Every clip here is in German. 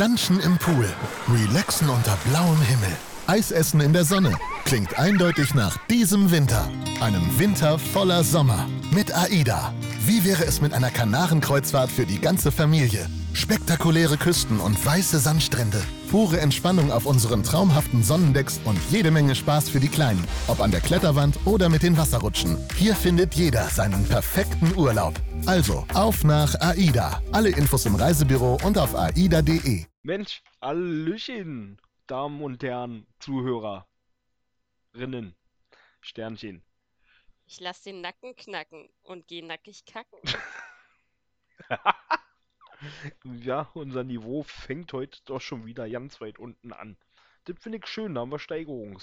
Planschen im Pool, relaxen unter blauem Himmel, Eisessen in der Sonne. Klingt eindeutig nach diesem Winter. Einem Winter voller Sommer. Mit AIDA. Wie wäre es mit einer Kanarenkreuzfahrt für die ganze Familie? Spektakuläre Küsten und weiße Sandstrände. Pure Entspannung auf unseren traumhaften Sonnendecks und jede Menge Spaß für die Kleinen. Ob an der Kletterwand oder mit den Wasserrutschen. Hier findet jeder seinen perfekten Urlaub. Also, auf nach AIDA. Alle Infos im Reisebüro und auf aida.de. Mensch, Hallöchen, Damen und Herren, Zuhörerinnen, Sternchen. Ich lass den Nacken knacken und geh nackig kacken. Ja, unser Niveau fängt heute doch schon wieder ganz weit unten an. Das finde ich schön, da haben wir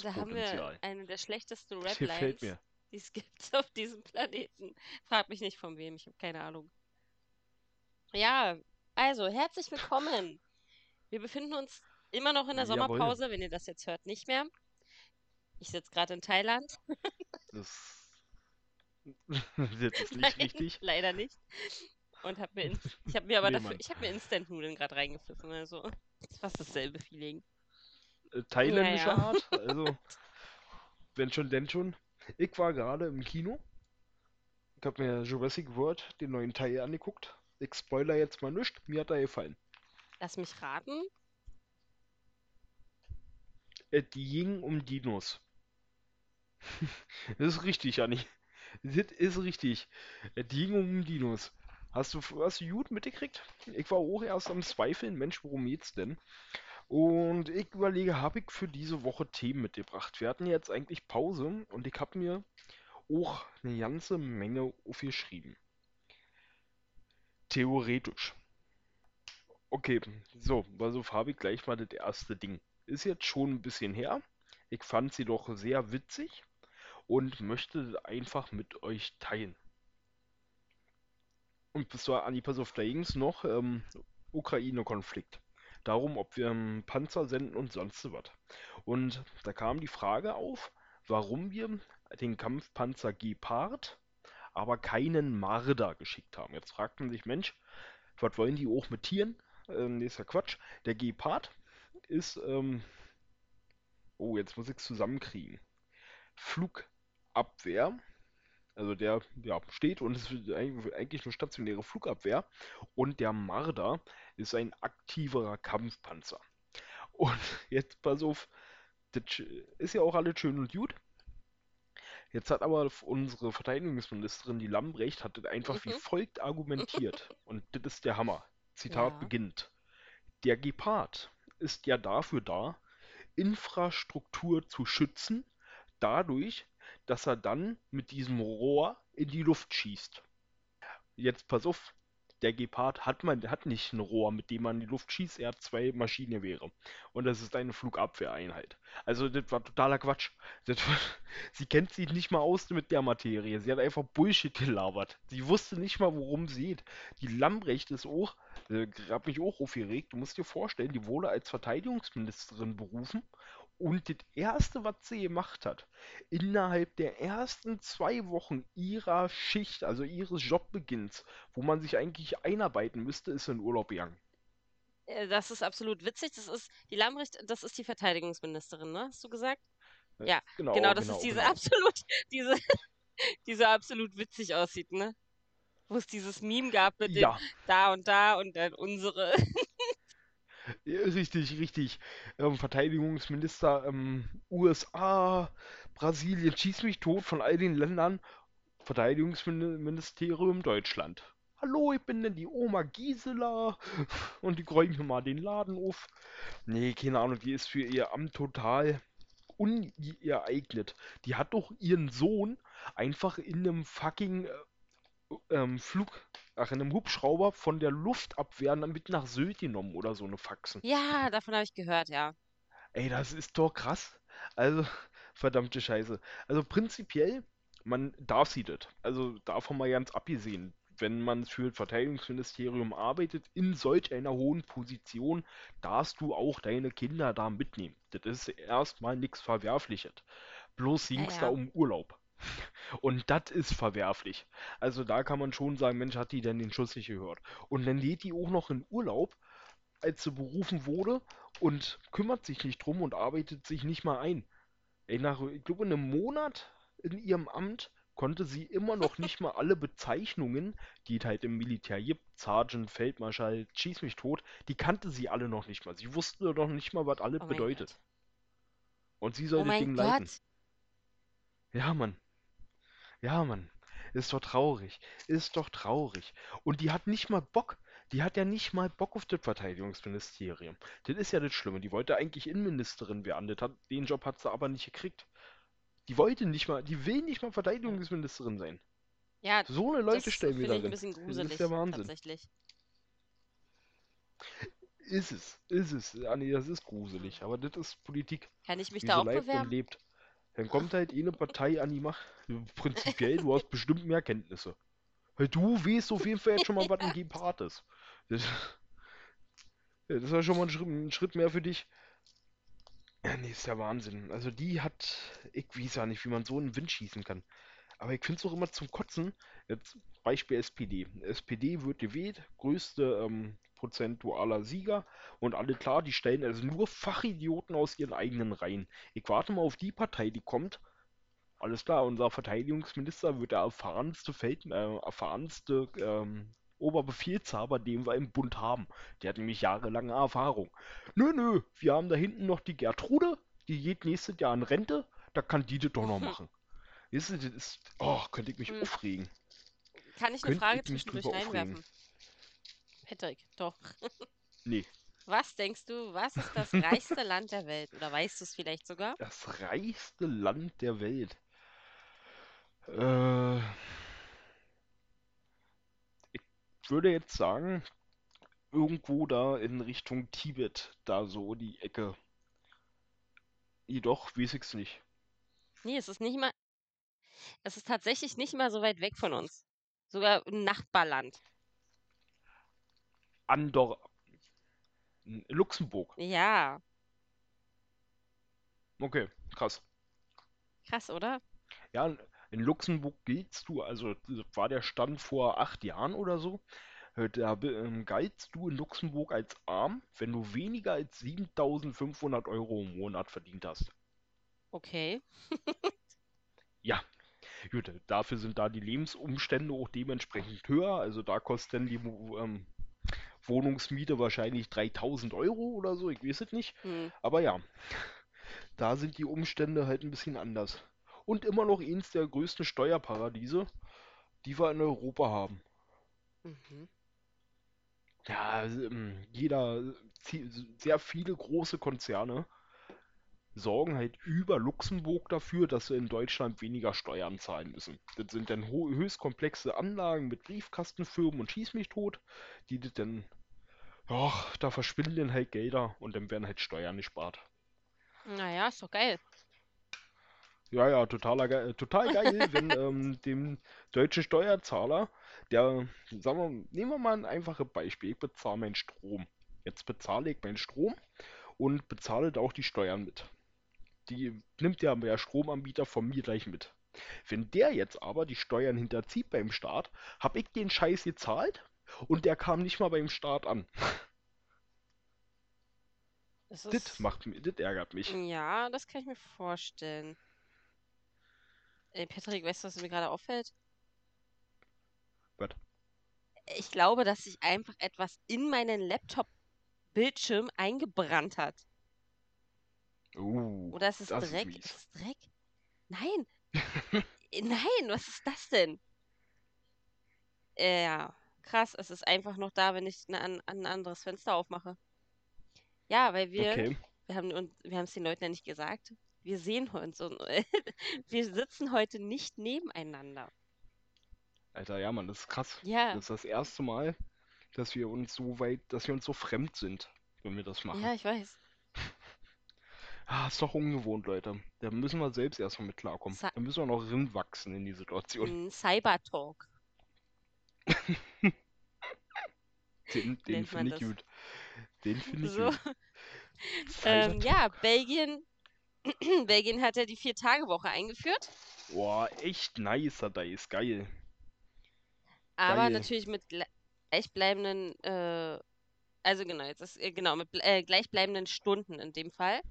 Da haben wir Steigerungspotenzial. eine der schlechtesten Raplines, mir. die es gibt auf diesem Planeten. Frag mich nicht von wem, ich habe keine Ahnung. Ja, also herzlich willkommen. Wir befinden uns immer noch in der Jawohl. Sommerpause, wenn ihr das jetzt hört, nicht mehr. Ich sitze gerade in Thailand. Das, das ist nicht Nein, richtig. leider nicht. Und hab mir, in, ich habe mir aber Nee, dafür, Mann. ich habe mir Instant-Nudeln gerade reingepfiffen. Also ist fast dasselbe Feeling. Äh, Thailändische Ja, ja. Art, also wenn schon, denn schon. Ich war gerade im Kino. Ich habe mir Jurassic World, den neuen Teil, angeguckt. Ich spoiler jetzt mal nichts, mir hat er gefallen. Lass mich raten. Es ging um Dinos. Das ist richtig, Anni. Das ist richtig. Es ging um Dinos. Hast du, hast du gut mitgekriegt? Ich war auch erst am Zweifeln, Mensch, worum geht's denn? Und ich überlege, habe ich für diese Woche Themen mitgebracht? Wir hatten jetzt eigentlich Pause und ich habe mir auch eine ganze Menge aufgeschrieben. Theoretisch. Okay, so, also habe ich gleich mal das erste Ding. Ist jetzt schon ein bisschen her. Ich fand sie doch sehr witzig und möchte einfach mit euch teilen. Und bis zur Anni, pass auf, da noch ähm, Ukraine-Konflikt. Darum, ob wir ähm, Panzer senden und sonst was. Und da kam die Frage auf, warum wir den Kampfpanzer Gepard, aber keinen Marder geschickt haben. Jetzt fragt man sich, Mensch, was wollen die auch mit Tieren? Ähm, nee, ist ja Quatsch. Der Gepard ist, ähm, oh, jetzt muss ich es zusammenkriegen. Flugabwehr. Also der ja, steht und ist eigentlich eine stationäre Flugabwehr. Und der Marder ist ein aktiverer Kampfpanzer. Und jetzt pass auf, das ist ja auch alles schön und gut. Jetzt hat aber unsere Verteidigungsministerin, die Lambrecht, hat das einfach wie Mhm. folgt argumentiert. Und das ist der Hammer. Zitat Ja. beginnt. Der Gepard ist ja dafür da, Infrastruktur zu schützen, dadurch, dass er dann mit diesem Rohr in die Luft schießt. Jetzt pass auf, der Gepard hat man hat nicht ein Rohr, mit dem man in die Luft schießt, er hat zwei Maschinengewehre. Und das ist eine Flugabwehreinheit. Also das war totaler Quatsch. War, sie kennt sich nicht mal aus mit der Materie. Sie hat einfach Bullshit gelabert. Sie wusste nicht mal, worum es geht. Die Lambrecht ist auch, äh, hat mich auch aufgeregt. Du musst dir vorstellen, die wurde als Verteidigungsministerin berufen. Und das Erste, was sie gemacht hat, innerhalb der ersten zwei Wochen ihrer Schicht, also ihres Jobbeginns, wo man sich eigentlich einarbeiten müsste, ist in Urlaub gegangen. Äh, Das ist absolut witzig. Das ist die Lambrecht, das ist die Verteidigungsministerin, ne? Hast du gesagt? Äh, Ja, Genau, genau, das genau, ist diese genau. absolut, diese, diese absolut witzig aussieht, ne? Wo es dieses Meme gab mit dem Ja, da und da und dann unsere. ja, richtig, richtig. Ähm, Verteidigungsminister ähm, USA, Brasilien, schieß mich tot von all den Ländern. Verteidigungsministerium Deutschland. Hallo, ich bin denn die Oma Gisela und die räumt mir mal den Laden auf. Nee, keine Ahnung, die ist für ihr Amt total ungeeignet. Die hat doch ihren Sohn einfach in einem fucking äh, ähm, Flug, ach, in einem Hubschrauber von der Luftabwehr dann mit nach Sylt genommen oder so eine Faxen. Ja, davon habe ich gehört, ja. Ey, das ist doch krass. Also, verdammte Scheiße. Also prinzipiell, man darf sie das. Also davon mal ganz abgesehen. Wenn man für das Verteidigungsministerium arbeitet, in solch einer hohen Position, darfst du auch deine Kinder da mitnehmen. Das ist erstmal nichts Verwerfliches. Bloß Ja, ging es da ja. um Urlaub. Und das ist verwerflich. Also da kann man schon sagen, Mensch, hat die denn den Schuss nicht gehört? Und dann geht die auch noch in Urlaub als sie berufen wurde und kümmert sich nicht drum und arbeitet sich nicht mal ein. Ey, nach, ich glaube, einem Monat in ihrem Amt konnte sie immer noch nicht mal alle Bezeichnungen, die es halt im Militär gibt, Sergeant, Feldmarschall, schieß mich tot, die kannte sie alle noch nicht mal. Sie wusste noch nicht mal, was alles Oh bedeutet. Gott. Und sie soll Oh das Ding leiten. Gott. Ja, Mann. Ja, Mann. Ist doch traurig. Ist doch traurig. Und die hat nicht mal Bock. Die hat ja nicht mal Bock auf das Verteidigungsministerium. Das ist ja das Schlimme. Die wollte eigentlich Innenministerin werden. Das hat, den Job hat sie aber nicht gekriegt. Die wollte nicht mal, die will nicht mal Verteidigungsministerin sein. Ja, So eine das Leute stellen wir ich ein bisschen Das gruselig, ist der Wahnsinn. tatsächlich. Ist es, ist es. Ah, nee, das ist gruselig. Aber das ist Politik. Kann ich mich da auch bewerben? lebt. Dann kommt halt eine Partei an die Macht. Prinzipiell, du hast bestimmt mehr Kenntnisse. Weil du weißt auf jeden Fall jetzt schon mal, was ein Gepard ist. Das, das ist ja schon mal ein Schritt, ein Schritt mehr für dich. Ja, nee, ist ja Wahnsinn. Also die hat, ich weiß ja nicht, wie man so in den Wind schießen kann. Aber ich finde es auch immer zum Kotzen. Jetzt Beispiel SPD. SPD wird gewählt, größte ähm, prozentualer Sieger und alle klar, die stellen also nur Fachidioten aus ihren eigenen Reihen. Ich warte mal auf die Partei, die kommt. Alles klar, unser Verteidigungsminister wird der erfahrenste Feld, äh, erfahrenste ähm, Oberbefehlshaber, den wir im Bund haben. Der hat nämlich jahrelange Erfahrung. Nö, nö, wir haben da hinten noch die Gertrude, die geht nächstes Jahr in Rente, da kann die das doch noch machen. Du, das ist, oh, könnte ich mich Hm. aufregen. Kann ich eine Frage zwischendurch drüber aufregen. Patrick, doch. Nee, Was denkst du, was ist das reichste Land der Welt? Oder weißt du es vielleicht sogar? das reichste Land der Welt. Äh, ich würde jetzt sagen, irgendwo da in Richtung Tibet, da so die Ecke. Jedoch weiß ich's nicht. Nee, es ist nicht mal. Es ist tatsächlich nicht mal so weit weg von uns. Sogar ein Nachbarland. Andorra. Luxemburg. Ja, Okay, krass. krass, oder? Ja, in- Luxemburg giltst du, also das war der Stand vor acht Jahren oder so, äh, da ähm, galtst du in Luxemburg als arm, wenn du weniger als 7.500 Euro im Monat verdient hast. Okay. Ja, gut, dafür sind da die Lebensumstände auch dementsprechend höher, also da kostet dann die ähm, Wohnungsmiete wahrscheinlich 3.000 Euro oder so, ich weiß es nicht, Hm. aber ja, da sind die Umstände halt ein bisschen anders. Und immer noch eins der größten Steuerparadiese, die wir in Europa haben. Mhm. Ja, also, ähm, jeder, sehr viele große Konzerne sorgen halt über Luxemburg dafür, dass sie in Deutschland weniger Steuern zahlen müssen. Das sind dann höchst komplexe Anlagen mit Briefkastenfirmen und Schieß mich tot, die das dann, ja, da verschwinden dann halt Gelder und dann werden halt Steuern gespart. Naja, ist doch geil. Ja, ja, totaler, ge- äh, total geil, wenn ähm, dem deutschen Steuerzahler, der, sagen wir, nehmen wir mal ein einfaches Beispiel, ich bezahle meinen Strom. Jetzt bezahle ich meinen Strom und bezahle da auch die Steuern mit. Die nimmt ja der Stromanbieter von mir gleich mit. Wenn der jetzt aber die Steuern hinterzieht beim Staat, habe ich den Scheiß gezahlt und der kam nicht mal beim Staat an. Das Das ist. macht mir, das ärgert mich. Ja, das kann ich mir vorstellen. Ey, Patrick, weißt du, was mir gerade auffällt? Was? Ich glaube, dass sich einfach etwas in meinen Laptop-Bildschirm eingebrannt hat. Uh, Oder ist es das ist Dreck? mies. Ist es Dreck? Nein. Äh, Nein, was ist das denn? Äh, Ja, krass. Es ist einfach noch da, wenn ich ein, ein anderes Fenster aufmache. Ja, weil wir, Okay. wir haben und wir haben es den Leuten ja nicht gesagt. Wir sehen uns und wir sitzen heute nicht nebeneinander. Alter, ja, Mann, das ist krass. Ja, Das ist das erste Mal, dass wir uns so weit, dass wir uns so fremd sind, wenn wir das machen. ja, ich weiß. Ah, ist doch ungewohnt, Leute. Da müssen wir selbst erstmal mit klarkommen. Sa- Da müssen wir noch rinwachsen in die Situation. Cybertalk Den, den finde ich das. gut. Den finde ich So. gut. Ähm, ja. Belgien, Belgien hat ja die Vier-Tage-Woche eingeführt, Boah, echt nicer Dice, geil. aber Geil. natürlich mit gle- gleichbleibenden, äh, Also genau, jetzt ist äh, genau mit äh, gleichbleibenden Stunden in dem Fall.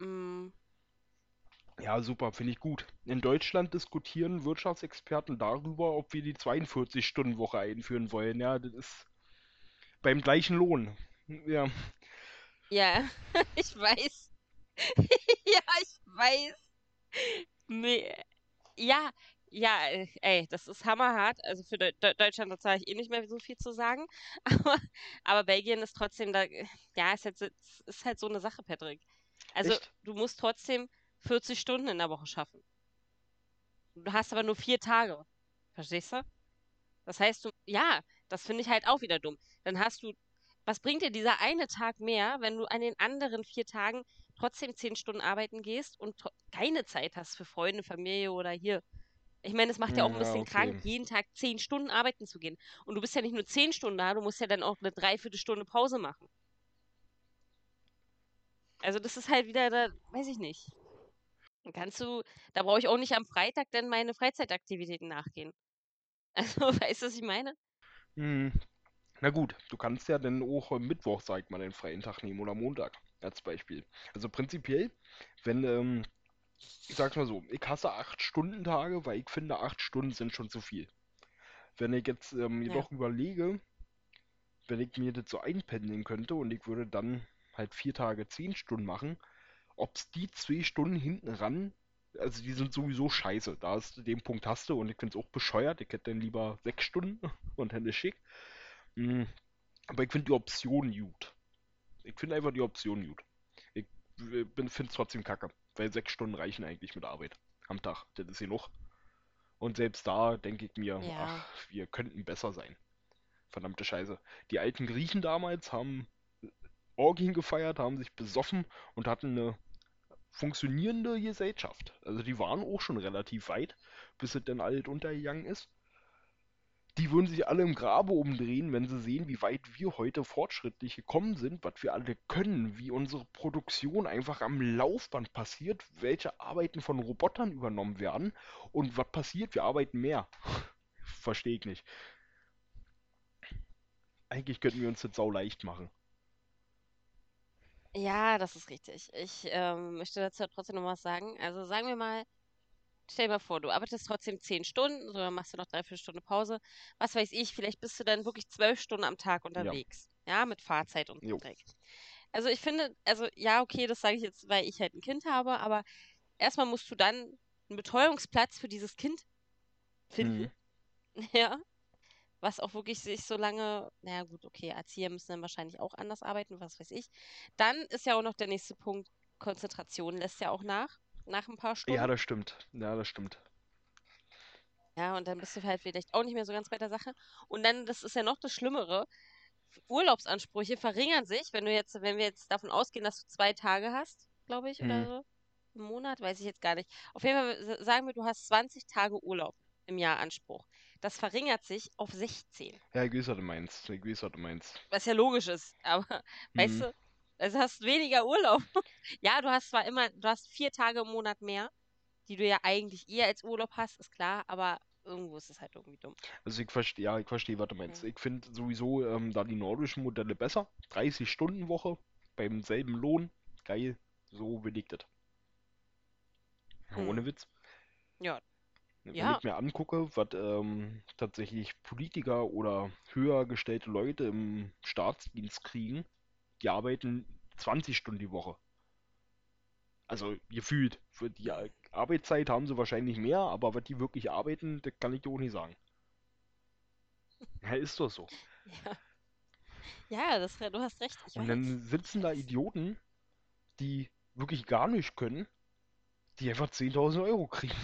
Mm, Ja, super, finde ich gut. In Deutschland diskutieren Wirtschaftsexperten darüber, ob wir die 42-Stunden-Woche einführen wollen. Ja, das ist beim gleichen Lohn. Ja, ja, ich weiß. Ja, ich weiß. Nee. Ja, ja, ey, das ist hammerhart. Also für Deu Deu- Deutschland, da zahle ich eh nicht mehr so viel zu sagen. Aber, aber Belgien ist trotzdem da, ja, ist halt, so- ist halt so eine Sache, Patrick. Also echt? du musst trotzdem 40 Stunden in der Woche schaffen. Du hast aber nur vier Tage. Verstehst du? Das heißt, du, ja, das finde ich halt auch wieder dumm. Dann hast du, was bringt dir dieser eine Tag mehr, wenn du an den anderen vier Tagen trotzdem zehn Stunden arbeiten gehst und keine Zeit hast für Freunde, Familie oder hier. Ich meine, es macht ja auch ein Ja, bisschen krank, okay. jeden Tag zehn Stunden arbeiten zu gehen. Und du bist ja nicht nur zehn Stunden da, du musst ja dann auch eine Dreiviertelstunde Pause machen. Also das ist halt wieder, da, weiß ich nicht. Kannst du, da brauche ich auch nicht am Freitag dann meine Freizeitaktivitäten nachgehen. Also, weißt du, was ich meine? Hm. Na gut, du kannst ja dann auch am Mittwoch, sag ich mal, den freien Tag nehmen oder Montag als Beispiel. Also prinzipiell, wenn, ähm, ich sag's mal so, ich hasse 8-Stunden-Tage, weil ich finde, 8 Stunden sind schon zu viel. Wenn ich jetzt ähm, Ja. jedoch überlege, wenn ich mir das so einpendeln könnte und ich würde dann halt vier Tage 10 Stunden machen, ob's die zwei Stunden hinten ran, also die sind sowieso scheiße. Da ist den Punkt hast du und ich find's auch bescheuert. Ich hätte dann lieber sechs Stunden und Hände schick. Mm, Aber ich finde die Option gut. Ich finde einfach die Option gut. Ich finde es trotzdem kacke, weil sechs Stunden reichen eigentlich mit Arbeit am Tag. Das ist genug. Und selbst da denke ich mir, Ja. ach, wir könnten besser sein. Verdammte Scheiße. Die alten Griechen damals haben Orgien gefeiert, haben sich besoffen und hatten eine funktionierende Gesellschaft. Also die waren auch schon relativ weit, bis es dann alt untergegangen ist. Die würden sich alle im Grabe umdrehen, wenn sie sehen, wie weit wir heute fortschrittlich gekommen sind, was wir alle können, wie unsere Produktion einfach am Laufband passiert, welche Arbeiten von Robotern übernommen werden und was passiert, wir arbeiten mehr. Verstehe ich nicht. Eigentlich könnten wir uns das sau leicht machen. Ja, das ist richtig. Ich ähm, möchte dazu trotzdem noch was sagen. Also sagen wir mal, stell dir mal vor, du arbeitest trotzdem zehn Stunden, so dann machst du noch dreiviertel Stunde Pause. Was weiß ich, vielleicht bist du dann wirklich zwölf Stunden am Tag Ja, unterwegs. Ja, mit Fahrzeit und so. Also ich finde, also ja, okay, das sage ich jetzt, weil ich halt ein Kind habe, aber erstmal musst du dann einen Betreuungsplatz für dieses Kind finden. Mhm. Ja. Was auch wirklich sich so lange, naja gut, okay, Erzieher müssen dann wahrscheinlich auch anders arbeiten, was weiß ich. Dann ist ja auch noch der nächste Punkt, Konzentration lässt ja auch nach, nach ein paar Ja, Stunden. das stimmt. Ja, das stimmt. Ja, und dann bist du halt vielleicht auch nicht mehr so ganz bei der Sache. Und dann, das ist ja noch das Schlimmere, Urlaubsansprüche verringern sich, wenn du jetzt, wenn wir jetzt davon ausgehen, dass du zwei Tage hast, glaube ich, oder Hm. so, im Monat, weiß ich jetzt gar nicht. Auf jeden Fall sa- sagen wir, du hast 20 Tage Urlaub im Jahr Anspruch. Das verringert sich auf 16. Ja, ich weiß, was du meinst. Ich weiß, was du meinst. Was ja logisch ist, aber weißt Hm. du, also hast weniger Urlaub. Ja, du hast zwar immer, du hast vier Tage im Monat mehr, die du ja eigentlich eher als Urlaub hast, ist klar, aber irgendwo ist es halt irgendwie dumm. Also ich verstehe, ja, ich verstehe, was du meinst. Okay. Ich finde sowieso ähm, da die nordischen Modelle besser. 30-Stunden-Woche beim selben Lohn. Geil. So will ich das. Hm. Ohne Witz. Ja, Wenn ja, ich mir angucke, was ähm, tatsächlich Politiker oder höher gestellte Leute im Staatsdienst kriegen, die arbeiten 20 Stunden die Woche. Also gefühlt. Für die Ar- Arbeitszeit haben sie wahrscheinlich mehr, aber was die wirklich arbeiten, das kann ich dir auch nicht sagen. Ja, ist doch so. ja. Ja, das, du hast recht, ich Und dann sitzen da. Idioten, die wirklich gar nicht können, die einfach 10.000 Euro kriegen.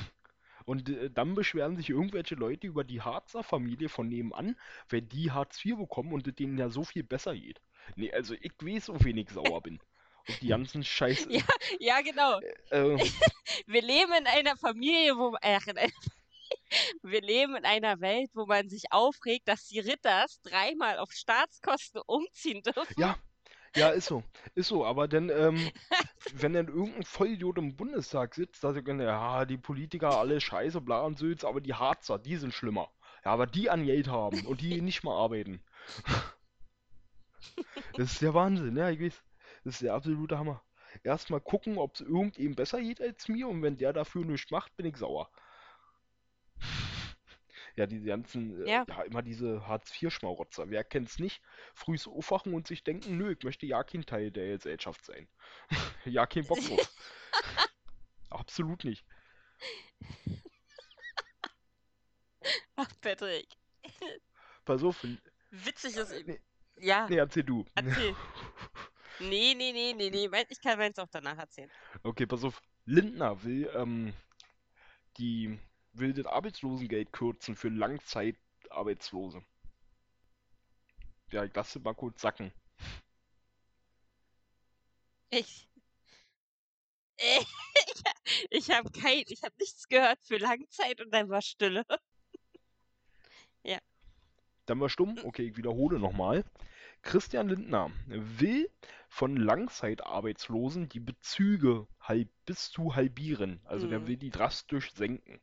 Und äh, dann beschweren sich irgendwelche Leute über die Harzer Familie von nebenan, wenn die Hartz IV bekommen und denen ja so viel besser geht. Nee, also ich weiß, auf wen ich sauer bin. Auf die ganzen Scheiß. Ja, ja, genau. Äh, Wir leben in einer Familie, wo, ach, in einer, wir leben in einer Welt, wo man sich aufregt, dass die Ritters dreimal auf Staatskosten umziehen dürfen. ja, ja, ist so. Ist so, aber dann, ähm, wenn dann irgendein Vollidiot im Bundestag sitzt, da sagt er, ja, die Politiker alle scheiße, bla und Sülz, aber die Harzer, die sind schlimmer. Ja, aber die an Geld haben und die nicht mal arbeiten. Das ist der Wahnsinn, ja, ich weiß. Das ist der absolute Hammer. Erstmal gucken, ob es irgendjemandem besser geht als mir und wenn der dafür nichts macht, bin ich sauer. Ja, diese ganzen, äh, Ja. ja, immer diese Hartz-IV-Schmarotzer. Wer kennt's nicht? Frühs aufwachen und sich denken, nö, ich möchte ja kein Teil der Gesellschaft sein. ja, kein Bock drauf. Absolut nicht. Ach, Patrick. Pass auf, Witzig ist eben. nee, Ja, nee, erzähl du. erzähl. Nee, nee, nee, nee, nee. Ich kann meins auch danach erzählen. Okay, pass auf. Lindner will, ähm, die, will das Arbeitslosengeld kürzen für Langzeitarbeitslose. Ja, ich lasse mal kurz sacken. Ich. Ich, ich habe kein, ich habe nichts gehört für Langzeit und dann war Stille. Dann war stumm. Okay, ich wiederhole nochmal. Christian Lindner will von Langzeitarbeitslosen die Bezüge halb, bis zu halbieren. Also der Mhm. will die drastisch senken.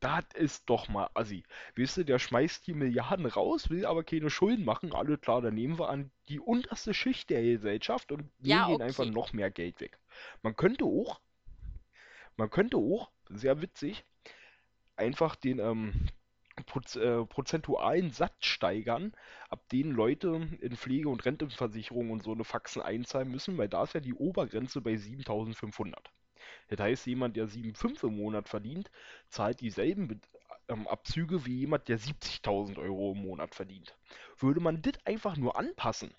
Das ist doch mal assi. Weißt du, der schmeißt die Milliarden raus, will aber keine Schulden machen. Alle klar, dann nehmen wir an die unterste Schicht der Gesellschaft und Ja, nehmen ihnen einfach okay. noch mehr Geld weg. Man könnte auch, man könnte auch, sehr witzig, einfach den ähm, Proz äh, prozentualen Satz steigern, ab denen Leute in Pflege- und Rentenversicherung und so eine Faxen einzahlen müssen, weil da ist ja die Obergrenze bei 7500. Das heißt, jemand, der 7,5 im Monat verdient, zahlt dieselben Be ähm, Abzüge wie jemand, der 70.000 Euro im Monat verdient. Würde man das einfach nur anpassen,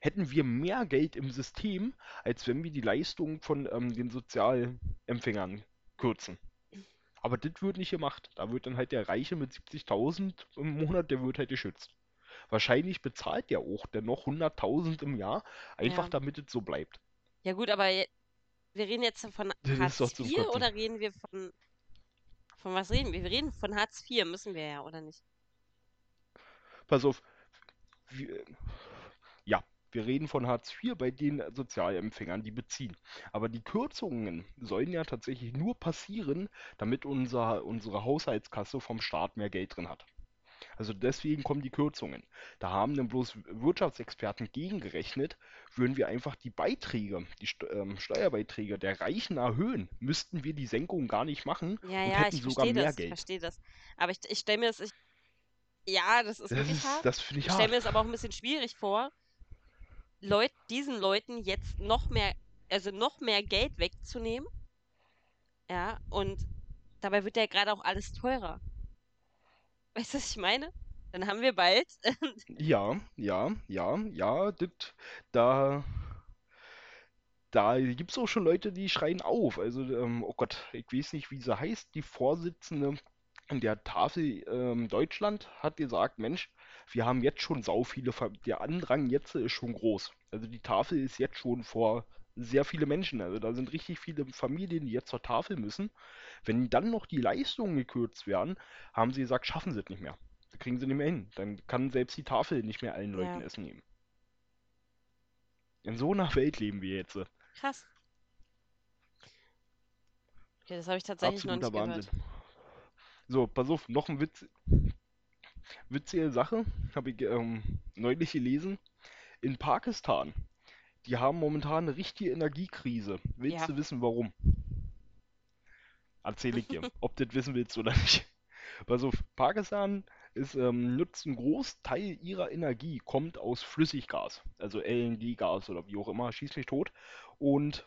hätten wir mehr Geld im System, als wenn wir die Leistungen von ähm, den Sozialempfängern kürzen. Aber das wird nicht gemacht. Da wird dann halt der Reiche mit 70.000 im Monat, der wird halt geschützt. Wahrscheinlich bezahlt der auch dennoch 100.000 im Jahr, einfach Ja. damit es so bleibt. Ja gut, aber wir reden jetzt von Das Hartz IV oder reden wir von von was reden wir? Wir reden von Hartz IV, müssen wir ja, oder nicht? Pass auf. Wir, ja, wir reden von Hartz IV bei den Sozialempfängern, die beziehen. Aber die Kürzungen sollen ja tatsächlich nur passieren, damit unser, unsere Haushaltskasse vom Staat mehr Geld drin hat. Also deswegen kommen die Kürzungen. Da haben dann bloß Wirtschaftsexperten gegengerechnet, würden wir einfach die Beiträge, die ähm, Steuerbeiträge der Reichen erhöhen, müssten wir die Senkung gar nicht machen Ja, und ja, hätten ich sogar verstehe mehr das, ich Geld. verstehe das. Aber ich, ich stelle mir das, ich, ja, das ist Das wirklich ist, hart. das ich Ich stelle mir das aber auch ein bisschen schwierig vor, Leut, diesen Leuten jetzt noch mehr, also noch mehr Geld wegzunehmen. Ja, und dabei wird ja gerade auch alles teurer. Weißt du, was ich meine? Dann haben wir bald, Ja, ja, ja, ja, dit, da, da gibt es auch schon Leute, die schreien auf. Also, ähm, oh Gott, ich weiß nicht, wie sie heißt. Die Vorsitzende der Tafel ähm, Deutschland hat gesagt, Mensch, wir haben jetzt schon sau viele, Fa- der Andrang jetzt ist schon groß. Also die Tafel ist jetzt schon vor sehr viele Menschen. Also da sind richtig viele Familien, die jetzt zur Tafel müssen. Wenn dann noch die Leistungen gekürzt werden, haben sie gesagt, schaffen sie es nicht mehr. Das kriegen sie nicht mehr hin. Dann kann selbst die Tafel nicht mehr allen Leuten Ja. Essen nehmen. In so einer Welt leben wir jetzt. krass. Okay, das habe ich tatsächlich noch Absoluter nicht Wahnsinn. gehört. So, pass auf, noch ein Witz, witzige Sache, habe ich ähm, neulich gelesen. In Pakistan, die haben momentan eine richtige Energiekrise. Willst Ja. du wissen, warum? Erzähl ich dir, ob du das wissen willst oder nicht. Pass auf, Pakistan ist, ähm, nutzt einen Großteil ihrer Energie, kommt aus Flüssiggas, also LNG-Gas oder wie auch immer, schieß mich tot. Und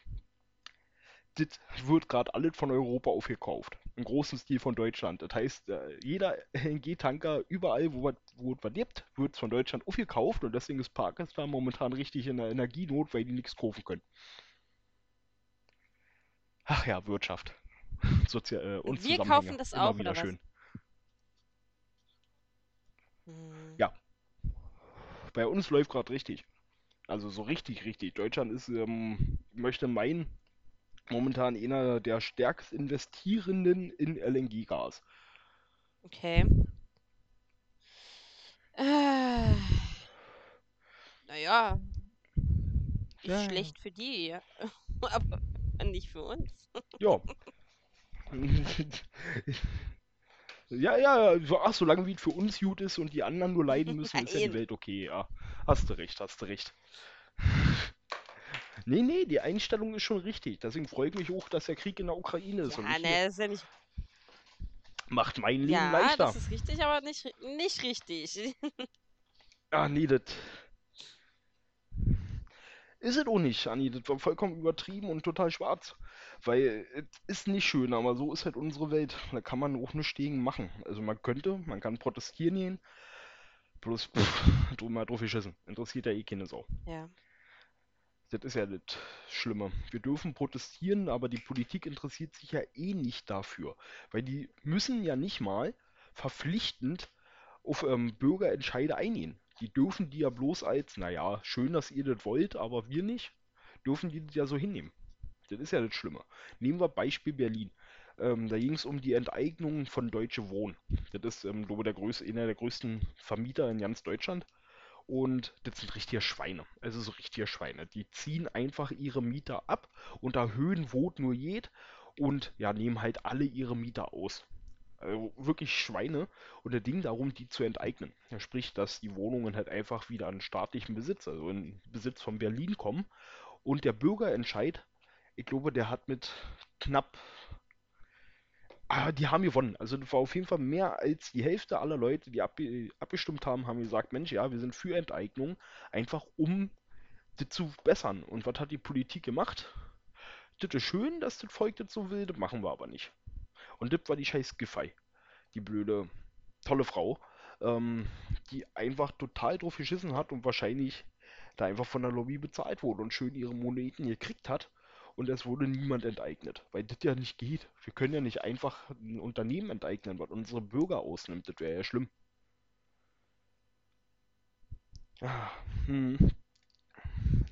das wird gerade alles von Europa aufgekauft. Im großen Stil von Deutschland. Das heißt, äh, jeder LNG-Tanker, überall, wo was wo es was gibt, wird von Deutschland aufgekauft und deswegen ist Pakistan momentan richtig in der Energienot, weil die nichts kaufen können. Ach ja, Wirtschaft. Sozial, äh, und Wir kaufen das Immer auch, wieder oder schön. Hm. Ja. Bei uns läuft gerade richtig. Also so richtig, richtig. Deutschland ist, ähm, möchte meinen, momentan einer der stärkst investierenden in LNG-Gas. Okay. Äh, naja, nicht Ja, schlecht für die, ja. aber nicht für uns. Ja. Ja, ja, so- ach, solange wie es für uns gut ist und die anderen nur leiden müssen, ist ja die. Welt okay, ja. Hast du recht, hast du recht. Nee, nee, die Einstellung ist schon richtig. Deswegen freue ich mich auch, dass der Krieg in der Ukraine ist. und Ja, nicht ne, ist ja nicht. Macht mein Leben Ja, leichter. das ist richtig, aber nicht, nicht richtig. Ah, nee, das. Ist es auch nicht, Anni. Das war vollkommen übertrieben und total schwarz. Weil es ist nicht schön, aber so ist halt unsere Welt. Da kann man auch nichts gegen machen. Also man könnte, man kann protestieren gehen. Bloß, pff, drüber mal drauf geschissen. Interessiert ja eh keine Sau. Ja. Das ist ja das Schlimme. Wir dürfen protestieren, aber die Politik interessiert sich ja eh nicht dafür. Weil die müssen ja nicht mal verpflichtend auf ähm, Bürgerentscheide eingehen. Die dürfen die ja bloß als, naja, schön, dass ihr das wollt, aber wir nicht, dürfen die das ja so hinnehmen. Das ist ja das Schlimme. Nehmen wir Beispiel Berlin. Ähm, da ging es um die Enteignung von Deutsche Wohnen. Das ist, ähm, glaube ich, der größte, einer der größten Vermieter in ganz Deutschland. Und das sind richtige Schweine. Also so richtige Schweine. Die ziehen einfach ihre Mieter ab und erhöhen, wo nur geht. Und ja, nehmen halt alle ihre Mieter aus. Also wirklich Schweine. Und der Ding darum, die zu enteignen. Ja, sprich, dass die Wohnungen halt einfach wieder an staatlichen Besitz, also in Besitz von Berlin kommen. Und der Bürgerentscheid, ich glaube, der hat mit knapp Ah, die haben gewonnen. Also das war auf jeden Fall mehr als die Hälfte aller Leute, die abge abgestimmt haben, haben gesagt, Mensch, ja, wir sind für Enteignung, einfach um das zu bessern. Und was hat die Politik gemacht? Das ist schön, dass das Volk das so will, das machen wir aber nicht. Und das war die scheiß Giffey, die blöde, tolle Frau, ähm, die einfach total drauf geschissen hat und wahrscheinlich da einfach von der Lobby bezahlt wurde und schön ihre Moneten gekriegt hat. Und es wurde niemand enteignet, weil das ja nicht geht. Wir können ja nicht einfach ein Unternehmen enteignen, was unsere Bürger ausnimmt. Das wäre ja schlimm. Ah, hm.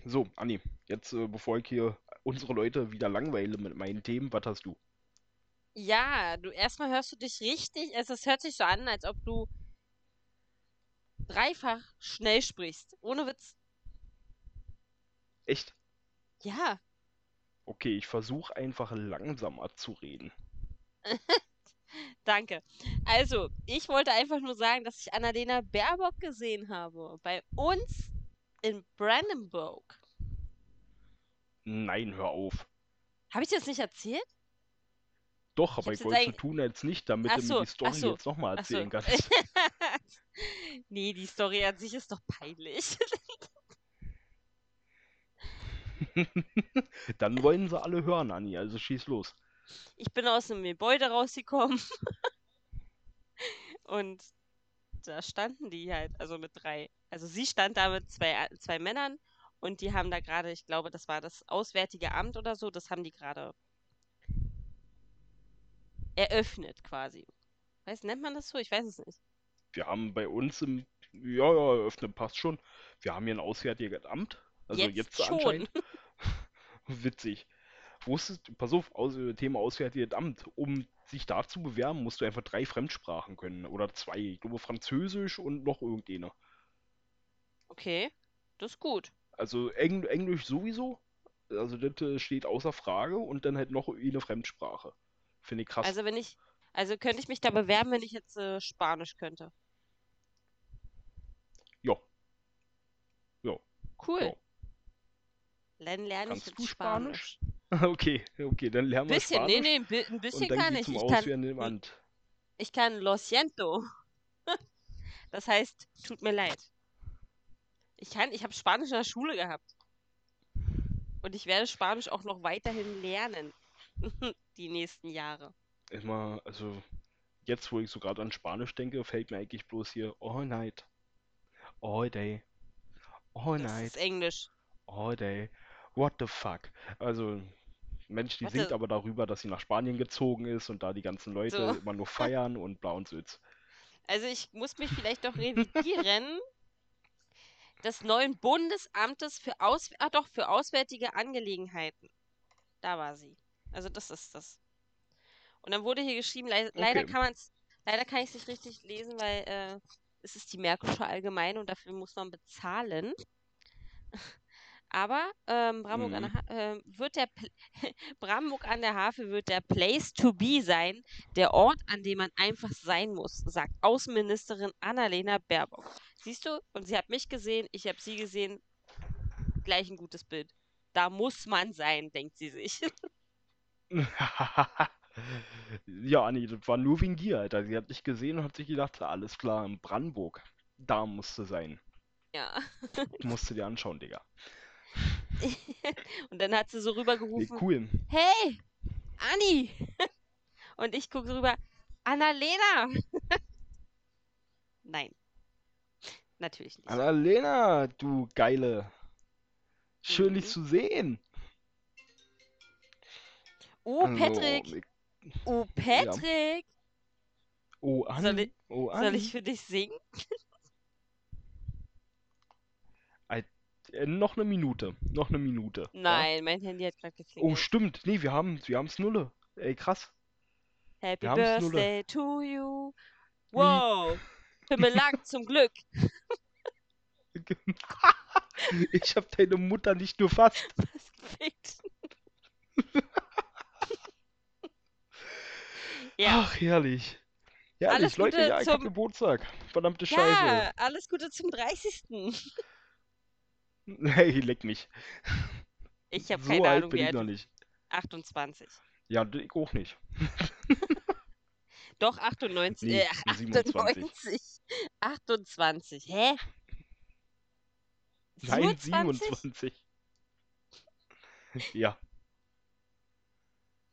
So, Anni, jetzt äh, bevor ich hier unsere Leute wieder langweile mit meinen Themen, was hast du? Ja, du erstmal hörst du dich richtig, also es hört sich so an, als ob du dreifach schnell sprichst. Ohne Witz. Echt? Ja. Okay, ich versuche einfach langsamer zu reden. Danke. Also, ich wollte einfach nur sagen, dass ich Annalena Baerbock gesehen habe. Bei uns in Brandenburg. Nein, hör auf. Habe ich dir das nicht erzählt? Doch, Ich aber ich jetzt wollte so eigentlich- tun, als nicht, damit Ach du mir so, die Story so, jetzt nochmal Ach so. erzählen kannst. Nee, die Story an sich ist doch peinlich. Dann wollen sie alle hören, Anni, also schieß los. Ich bin aus einem Gebäude rausgekommen und da standen die halt, also mit drei. Also sie stand da mit zwei, zwei Männern und die haben da gerade, ich glaube, das war das Auswärtige Amt oder so, das haben die gerade eröffnet quasi. Weiß, nennt man das so? Ich weiß es nicht. Wir haben bei uns im, ja, ja, öffnen passt schon. Wir haben hier ein Auswärtiges Amt. Also Jetzt jetzt, schon. anscheinend. Witzig. Wusstest pass auf, aus, Thema Auswärtiges Amt. Um sich da zu bewerben, musst du einfach drei Fremdsprachen können. Oder zwei. Ich glaube Französisch und noch irgendeine. Okay, das ist gut. Also Engl Englisch sowieso. Also das äh, steht außer Frage. Und dann halt noch eine Fremdsprache. Finde ich krass. Also wenn ich, also könnte ich mich da bewerben, wenn ich jetzt äh, Spanisch könnte. Ja. Ja. Cool. Ja. Dann lerne ich jetzt Spanisch? Spanisch. Okay, okay, dann lernen wir Bisschen, nee, Spanisch. nee, ein bi- ein bisschen kann ich. Ich kann, ich kann lo siento. Das heißt, tut mir leid. Ich kann, ich habe Spanisch in der Schule gehabt. Und ich werde Spanisch auch noch weiterhin lernen. Die nächsten Jahre. Immer, also jetzt, wo ich so gerade an Spanisch denke, fällt mir eigentlich bloß hier all night, all day, all Das night, ist Englisch. all day, what the fuck. Also, Mensch, die Warte. singt aber darüber, dass sie nach Spanien gezogen ist und da die ganzen Leute So. immer nur feiern und bla und Sülz. Also ich muss mich vielleicht doch revidieren. Des neuen Bundesamtes für Aus ah, doch, für Auswärtige Angelegenheiten. Da war sie. Also das ist das. Und dann wurde hier geschrieben, lei leider Okay. kann man's, leider kann ich es nicht richtig lesen, weil äh, es ist die Märkische Allgemeine und dafür muss man bezahlen. Aber ähm, Brandenburg, an Mhm. der ha äh, wird der Pl Brandenburg an der Havel wird der Place to be sein, der Ort, an dem man einfach sein muss, sagt Außenministerin Annalena Baerbock. Siehst du? Und sie hat mich gesehen, ich habe sie gesehen. Gleich ein gutes Bild. Da muss man sein, denkt sie sich. Ja, Anni, das war nur wegen dir, Alter. Sie hat dich gesehen und hat sich gedacht, alles klar, in Brandenburg. Da musste sein. Ja. Musst du dir anschauen, Digga. Und dann hat sie so rübergerufen, cool. hey, Anni! Und ich gucke rüber, Annalena! Nein. Natürlich nicht. Annalena, du Geile. Schön, dich Mhm. zu sehen. Oh, Also, Patrick! ich- Oh, Patrick! Oh, Soll Anni. ich- Oh, Soll Anni. ich für dich singen? Äh, noch eine Minute. Noch eine Minute. ja? Nein, mein Handy hat gerade Oh, geklingelt. stimmt. Nee, wir haben wir haben's Nulle. Ey, krass. Happy wir. Birthday to you. Wie? Wow! Himmelang zum Glück. Ich hab deine Mutter nicht nur fast. Was gefickt. Ja. Ach, herrlich. Alles Herrlich, Leute, Gute ja, ich hab zum- Geburtstag. Verdammte Scheiße. Ja, alles Gute zum 30. Hey, leck mich. Ich habe So keine alt Ahnung, bin wie ich alt noch du nicht. 28. Ja, ich auch nicht. Doch, 98. Nee, äh, 27. 98. 28. Hä? Nein, 27? 27. Ja,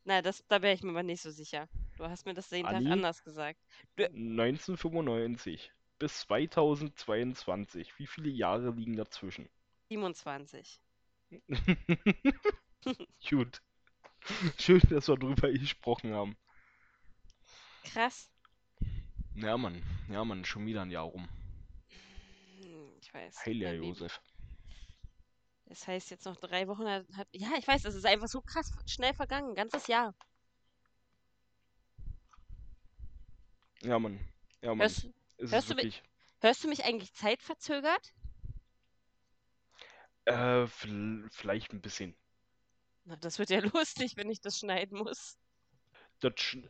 Na, das, da wäre ich mir aber nicht so sicher. Du hast mir das jeden Tag Anni? anders gesagt. 1995 bis 2022. Wie viele Jahre liegen dazwischen? 27. Gut. Schön, dass wir drüber gesprochen haben. Krass. Ja, Mann. Ja, Mann, schon wieder ein Jahr rum. Ich weiß. Heil, Herr mein Baby. Josef. Das heißt jetzt noch drei Wochen. hat- hat- Ja, ich weiß, es ist einfach so krass schnell vergangen. Ganzes Jahr. Ja, Mann. Ja, Mann. Hörst, hörst du mich- hörst du mich eigentlich zeitverzögert? Äh, vielleicht ein bisschen. Na, das wird ja lustig, wenn ich das schneiden muss. Das sch-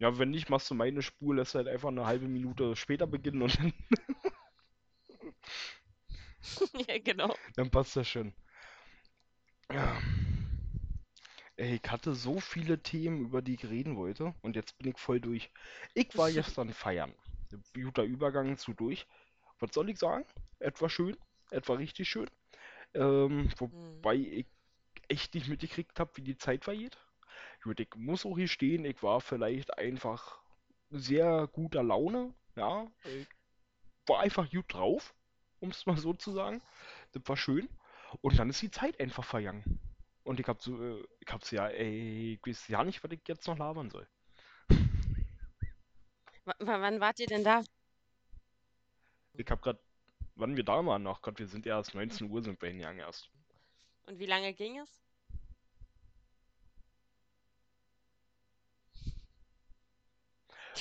ja, wenn nicht, machst du meine Spur, lässt halt einfach eine halbe Minute später beginnen und dann, ja, genau. dann passt das schon. Ja. Ey, ich hatte so viele Themen, über die ich reden wollte, und jetzt bin ich voll durch. Ich war gestern feiern. Guter Übergang zu durch. Was soll ich sagen? Etwa schön, etwa richtig schön. Ähm, Hm. wobei ich echt nicht mitgekriegt habe, wie die Zeit vergeht. Gut, ich muss auch hier stehen, ich war vielleicht einfach sehr guter Laune, ja. Ich war einfach gut drauf, um es mal so zu sagen. Das war schön. Und dann ist die Zeit einfach vergangen. Und ich hab so, äh, ich hab's ja, ey, ich weiß ja nicht, was ich jetzt noch labern soll. W wann wart ihr denn da? Ich hab grad, wann wir da waren, ach Gott, wir sind erst 19 Uhr sind wir hingegangen erst. Und wie lange ging es?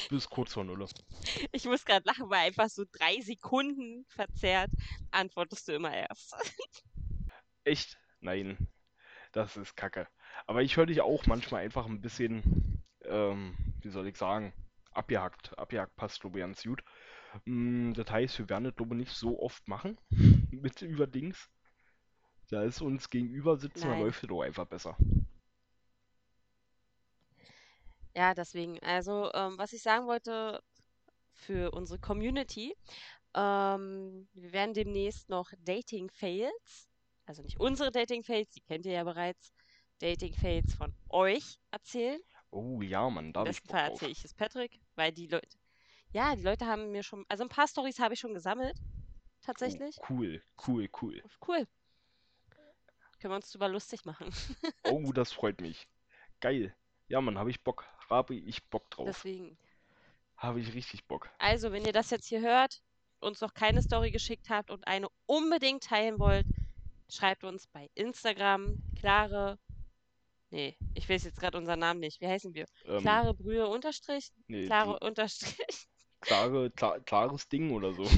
Bis kurz vor Null. Ich muss gerade lachen, weil einfach so drei Sekunden verzerrt antwortest du immer erst. Echt? Nein, das ist Kacke. Aber ich höre dich auch manchmal einfach ein bisschen, ähm, wie soll ich sagen, abgehackt. Abgehackt passt, glaube ich, ganz gut. Mm, das heißt, wir werden das, glaube ich, nicht so oft machen mit über Dings. Da ist uns gegenüber sitzen, da Nein. läuft es doch einfach besser. Ja, deswegen. Also, ähm, was ich sagen wollte für unsere Community, ähm, wir werden demnächst noch Dating-Fails, also nicht unsere Dating-Fails, die kennt ihr ja bereits, Dating-Fails von euch erzählen. Oh ja, Mann, da Im ich besten Bock Fall drauf. erzähle ich es Patrick, weil die Leute, ja, die Leute haben mir schon, also ein paar Stories habe ich schon gesammelt, tatsächlich. Oh, cool, cool, cool. Cool. Können wir uns drüber lustig machen. Oh, das freut mich. Geil. Ja, Mann, habe ich Bock. Habe ich Bock drauf. Deswegen. Habe ich richtig Bock. Also, wenn ihr das jetzt hier hört, uns noch keine Story geschickt habt und eine unbedingt teilen wollt, schreibt uns bei Instagram klare. Nee, ich weiß jetzt gerade unseren Namen nicht. Wie heißen wir? Ähm, Klare Brühe unterstrich? nee, Klare kl- unterstrich. Klare, klar, klares Ding oder so.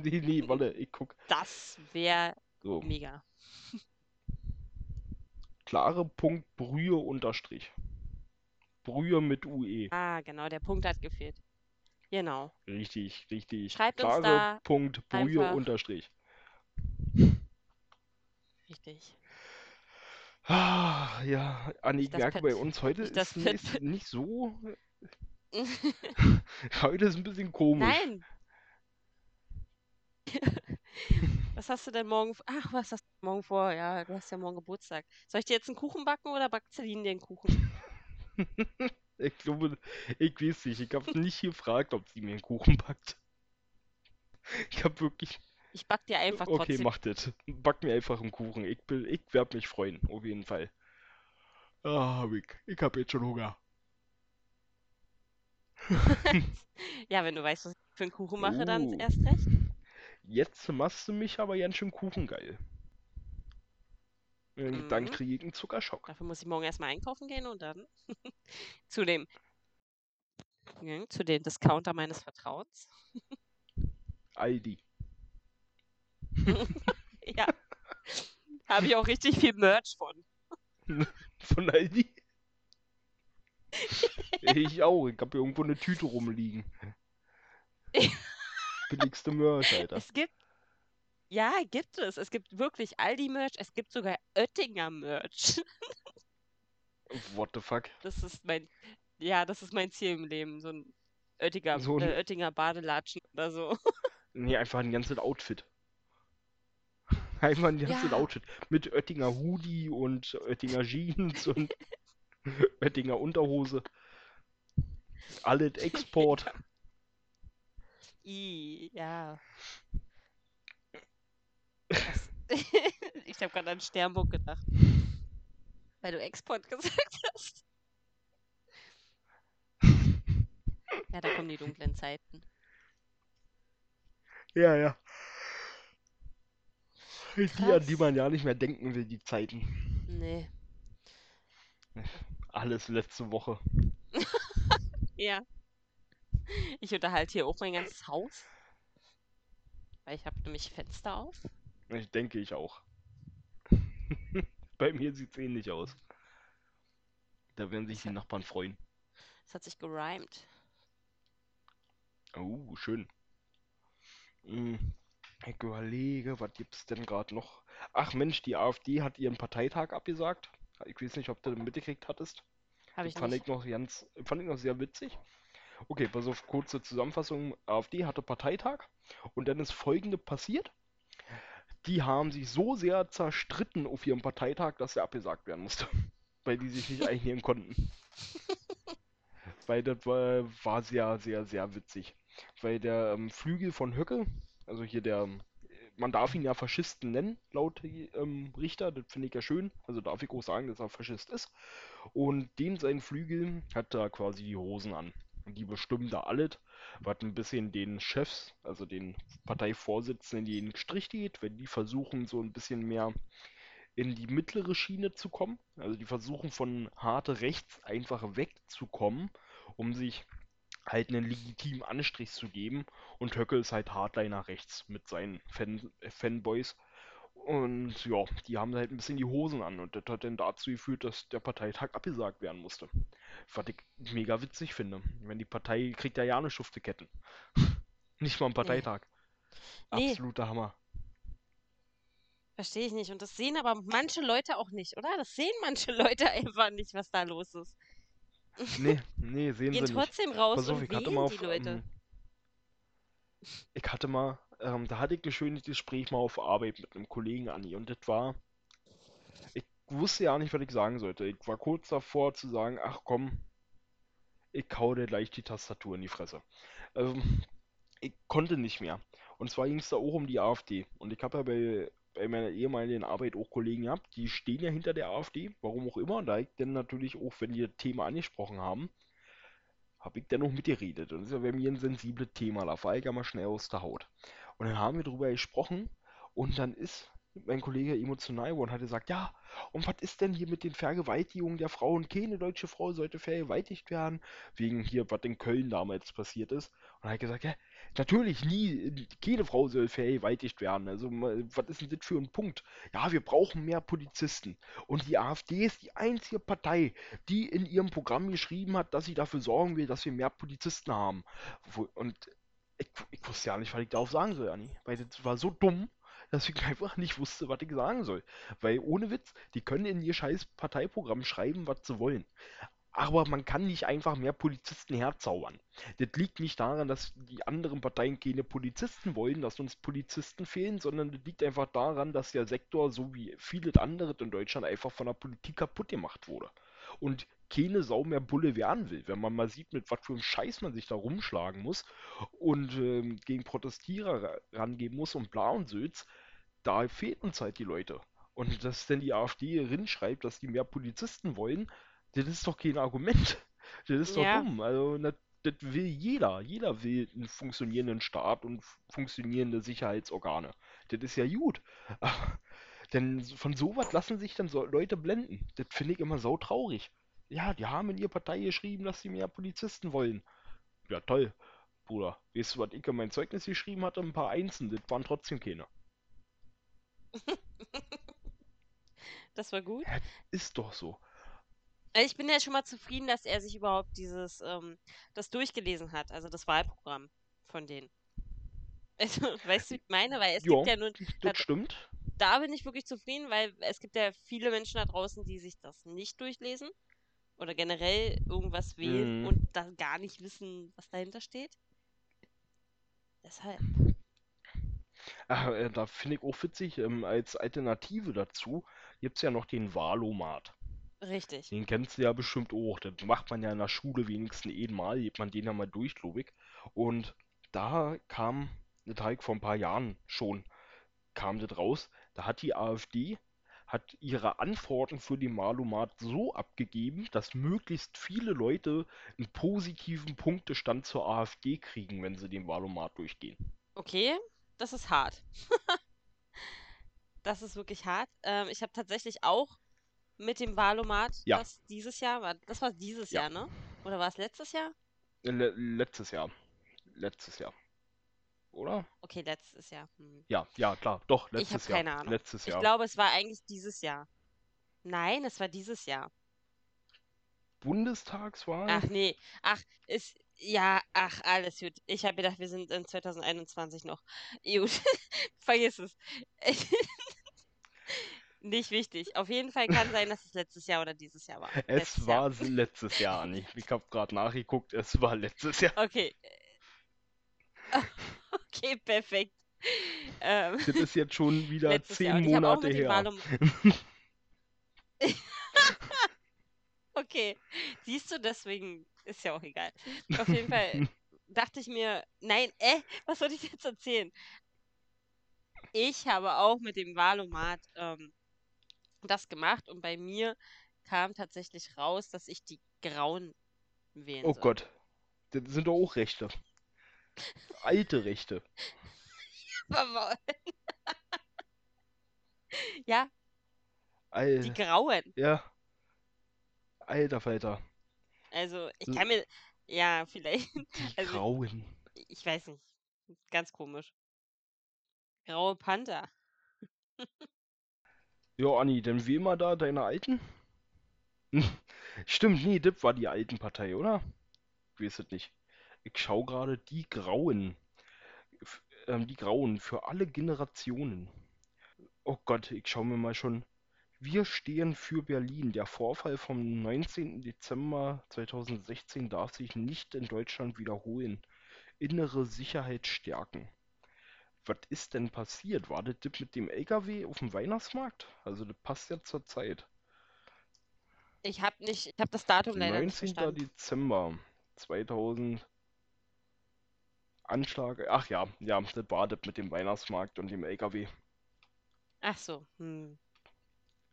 Nee, nee, warte, ich guck. Das wäre So, mega. klare Punkt Brühe unterstrich. Brühe mit UE. Ah, genau, der Punkt hat gefehlt. Genau. Richtig, richtig. Schreibt uns da Punkt Bojo einfach- unterstrich. Richtig. Ah, ja, Anni, ich merke bei uns heute ist nicht, nicht so. Heute ist ein bisschen komisch. Nein. Was hast du denn morgen? v- Ach, was hast du morgen vor? Ja, du hast ja morgen Geburtstag. Soll ich dir jetzt einen Kuchen backen oder backt Celine dir einen Kuchen? Ich glaube, ich weiß nicht. Ich habe nicht gefragt, ob sie mir einen Kuchen backt. Ich habe wirklich. Ich back dir einfach Okay, trotzdem. mach das. Back mir einfach einen Kuchen. Ich, ich werde mich freuen, auf jeden Fall. Ah, ich. Ich habe jetzt schon Hunger. Ja, wenn du weißt, was ich für einen Kuchen mache, dann Oh. erst recht. Jetzt machst du mich aber ganz schön kuchengeil. Dann Mhm. kriege ich einen Zuckerschock. Dafür muss ich morgen erstmal einkaufen gehen und dann zu dem, zu dem Discounter meines Vertrauens. Aldi. Ja. Habe ich auch richtig viel Merch von. Von Aldi? Ich auch. Ich habe hier irgendwo eine Tüte rumliegen. Billigste Merch, Alter. Es gibt, ja, gibt es. Es gibt wirklich Aldi-Merch. Es gibt sogar Oettinger-Merch. What the fuck? Das ist mein, ja, das ist mein Ziel im Leben. So ein Oettinger, So ein- äh, Oettinger Badelatschen oder so. Nee, einfach ein ganzes Outfit. Einfach ein ganzes Ja. Outfit. Mit Oettinger Hoodie und Oettinger Jeans und Oettinger Unterhose. Alles Export. I, ja. Ich habe gerade an Sternburg gedacht. Weil du Export gesagt hast. Ja, da kommen die dunklen Zeiten. Ja, ja. Die, an die man ja nicht mehr denken will, die Zeiten. Nee. Alles letzte Woche. Ja. Ich unterhalte hier auch mein ganzes Haus. Weil ich habe nämlich Fenster auf. Ich denke ich auch. Bei mir sieht's ähnlich aus. Da werden sich die Nachbarn freuen. Es hat sich gerimt. Oh, schön. Hm, Ich überlege, was gibt's denn gerade noch? Ach Mensch, die AfD hat ihren Parteitag abgesagt. Ich weiß nicht, ob du das mitgekriegt hattest. Habe ich Fand nicht. ich noch ganz, fand ich noch sehr witzig. Okay, pass auf, kurze Zusammenfassung. AfD hatte Parteitag und dann ist folgende passiert. Die haben sich so sehr zerstritten auf ihrem Parteitag, dass er abgesagt werden musste. Weil die sich nicht einigen konnten. Weil das war, war sehr, sehr, sehr witzig. Weil der ähm, Flügel von Höcke, also hier der, man darf ihn ja Faschisten nennen, laut ähm, Richter, das finde ich ja schön. Also darf ich auch sagen, dass er Faschist ist. Und dem sein Flügel hat da quasi die Hosen an. Und die bestimmen da alles, was ein bisschen den Chefs, also den Parteivorsitzenden, in den Strich geht, wenn die versuchen, so ein bisschen mehr in die mittlere Schiene zu kommen. Also die versuchen von harte rechts einfach wegzukommen, um sich halt einen legitimen Anstrich zu geben. Und Höcke ist halt Hardliner rechts mit seinen Fan äh, Fanboys. Und ja, die haben halt ein bisschen die Hosen an und das hat dann dazu geführt, dass der Parteitag abgesagt werden musste. Was ich mega witzig finde. Wenn die Partei kriegt ja ja eine Schufteketten. Nicht mal einen Parteitag. Nee. Absoluter Hammer. Verstehe ich nicht. Und das sehen aber manche Leute auch nicht, oder? Das sehen manche Leute einfach nicht, was da los ist. Nee, nee, sehen Gehen sie nicht. trotzdem raus auf, und ich hatte wählen mal die auf, Leute. ähm, ich hatte mal, ähm, da hatte ich ein schönes Gespräch mal auf Arbeit mit einem Kollegen Anni und das war, ich wusste ja nicht, was ich sagen sollte. Ich war kurz davor zu sagen, ach komm, ich hau dir gleich die Tastatur in die Fresse. Ähm, ich konnte nicht mehr. Und zwar ging es da auch um die AfD. Und ich habe ja bei, bei meiner ehemaligen Arbeit auch Kollegen gehabt, die stehen ja hinter der AfD, warum auch immer. Da ich dann natürlich auch, wenn die das Thema angesprochen haben, habe ich dann auch mitgeredet. Und das ist ja bei mir ein sensibles Thema, da fahre ich ja mal schnell aus der Haut. Und dann haben wir darüber gesprochen und dann ist mein Kollege emotional geworden, hat gesagt, ja, und was ist denn hier mit den Vergewaltigungen der Frauen? Keine deutsche Frau sollte vergewaltigt werden, wegen hier, was in Köln damals passiert ist. Und er hat gesagt, ja, natürlich nie, keine Frau soll vergewaltigt werden. Also, was ist denn das für ein Punkt? Ja, wir brauchen mehr Polizisten. Und die AfD ist die einzige Partei, die in ihrem Programm geschrieben hat, dass sie dafür sorgen will, dass wir mehr Polizisten haben. Und ich, ich wusste ja nicht, was ich darauf sagen soll, Anni. Weil das war so dumm dass ich einfach nicht wusste, was ich sagen soll. Weil ohne Witz, die können in ihr scheiß Parteiprogramm schreiben, was sie wollen. Aber man kann nicht einfach mehr Polizisten herzaubern. Das liegt nicht daran, dass die anderen Parteien keine Polizisten wollen, dass uns Polizisten fehlen, sondern das liegt einfach daran, dass der Sektor, so wie vieles andere in Deutschland, einfach von der Politik kaputt gemacht wurde. Und keine Sau mehr Bulle werden will, wenn man mal sieht, mit was für einem Scheiß man sich da rumschlagen muss und ähm, gegen Protestierer rangehen muss und bla und Sülz, da fehlen uns halt die Leute. Und dass denn die AfD schreibt, dass die mehr Polizisten wollen, das ist doch kein Argument. Das ist doch Ja. dumm. Also, das, das will jeder. Jeder will einen funktionierenden Staat und funktionierende Sicherheitsorgane. Das ist ja gut. Denn von sowas lassen sich dann so Leute blenden. Das finde ich immer so traurig. Ja, die haben in ihrer Partei geschrieben, dass sie mehr Polizisten wollen. Ja, toll, Bruder. Weißt du, was ich in mein Zeugnis geschrieben hatte? Ein paar Einsen, das waren trotzdem keine. Das war gut. Ja, ist doch so. Also Ich bin ja schon mal zufrieden, dass er sich überhaupt dieses, ähm, das durchgelesen hat, also das Wahlprogramm von denen. Also, weißt du, wie ich meine? Weil es Ja, gibt ja da, das stimmt. da bin ich wirklich zufrieden, weil es gibt ja viele Menschen da draußen, die sich das nicht durchlesen oder generell irgendwas wählen Mhm. und da gar nicht wissen, was dahinter steht. Deshalb. Ach, äh, da finde ich auch witzig, ähm, als Alternative dazu gibt es ja noch den Wahlomat. Richtig. Den kennst du ja bestimmt auch. Das macht man ja in der Schule wenigstens einmal, geht man den ja mal durch, glaube ich. Und da kam, das habe ich vor ein paar Jahren schon, kam das raus, da hat die AfD hat ihre Antworten für den Wahlomat so abgegeben, dass möglichst viele Leute einen positiven Punktestand zur AfD kriegen, wenn sie den Wahlomat durchgehen. Okay, das ist hart. Das ist wirklich hart. Ähm, ich habe tatsächlich auch mit dem Wahlomat, Ja. das dieses Jahr war, das war dieses Ja. Jahr, ne? Oder war es letztes Jahr? Le letztes Jahr. Letztes Jahr. Oder? Okay, letztes Jahr. Hm. Ja, ja, klar. Doch, Ich habe letztes Jahr. keine Ahnung. Letztes Ich Jahr. glaube, es war eigentlich dieses Jahr. Nein, es war dieses Jahr. Bundestagswahl? Ach nee, ach, ist, ja, ach, alles gut. Ich habe gedacht, wir sind in 2021 noch. Gut, vergiss es. Nicht wichtig. Auf jeden Fall kann sein, dass es letztes Jahr oder dieses Jahr war. Es Letztes Jahr. war letztes Jahr, Anni. Ich habe gerade nachgeguckt, es war letztes Jahr. Okay. Okay, perfekt. Ähm, Das ist jetzt schon wieder Jahr. zehn auch Monate her. Wahlum. Okay, siehst du, deswegen ist ja auch egal. Auf jeden Fall dachte ich mir, nein, äh, was soll ich jetzt erzählen? Ich habe auch mit dem Wahlomat ähm, das gemacht und bei mir kam tatsächlich raus, dass ich die Grauen wählen Oh soll. Gott. Das sind doch auch Rechte. Alte Rechte. Ja, die Al Grauen. ja. Alter Falter. Also, ich kann mir, ja, vielleicht, Die Also- Grauen. ich weiß nicht, ganz komisch. Graue Panther. Ja, Anni, dann wähl mal da deine Alten. Stimmt, nee, das war die Altenpartei, oder? Ich weiß es nicht. Ich schau gerade die Grauen. F ähm, die Grauen für alle Generationen. Oh Gott, ich schau mir mal schon. Wir stehen für Berlin. Der Vorfall vom 19. Dezember 2016 darf sich nicht in Deutschland wiederholen. Innere Sicherheit stärken. Was ist denn passiert? War das das mit dem LKW auf dem Weihnachtsmarkt? Also das passt ja zur Zeit. Ich habe nicht, ich habe das Datum leider nicht 19. verstanden. Dezember 2000. Anschlag. Ach ja, ja, das war das mit dem Weihnachtsmarkt und dem LKW. Ach so, hm.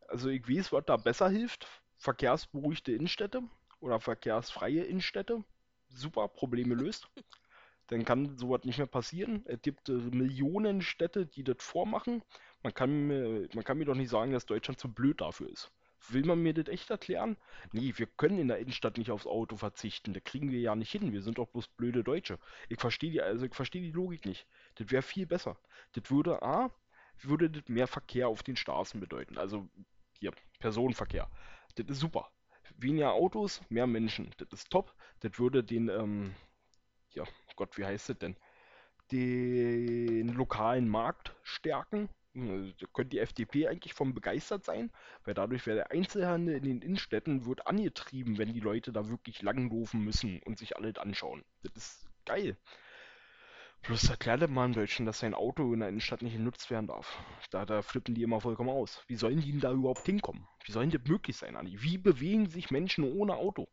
Also ich weiß, was da besser hilft. Verkehrsberuhigte Innenstädte oder verkehrsfreie Innenstädte. Super, Probleme löst. Dann kann sowas nicht mehr passieren. Es gibt äh, Millionen Städte, die das vormachen. Man kann mir, man kann mir doch nicht sagen, dass Deutschland zu blöd dafür ist. Will man mir das echt erklären? Nee, wir können in der Innenstadt nicht aufs Auto verzichten. Da kriegen wir ja nicht hin. Wir sind doch bloß blöde Deutsche. Ich verstehe die, also ich verstehe die Logik nicht. Das wäre viel besser. Das würde A, würde das mehr Verkehr auf den Straßen bedeuten. Also hier, Personenverkehr. Das ist super. Weniger Autos, mehr Menschen. Das ist top. Das würde den, ähm, ja, Gott, wie heißt das denn? Den lokalen Markt stärken. Äh, Da könnte die FDP eigentlich von begeistert sein, weil dadurch wäre der Einzelhandel in den Innenstädten wird angetrieben, wenn die Leute da wirklich langlaufen müssen und sich alles anschauen. Das ist geil. Bloß erklärt das mal in Deutschland, dass sein Auto in der Innenstadt nicht genutzt werden darf. Da, da flippen die immer vollkommen aus. Wie sollen die denn da überhaupt hinkommen? Wie soll denn das möglich sein, Anni? Wie bewegen sich Menschen ohne Auto?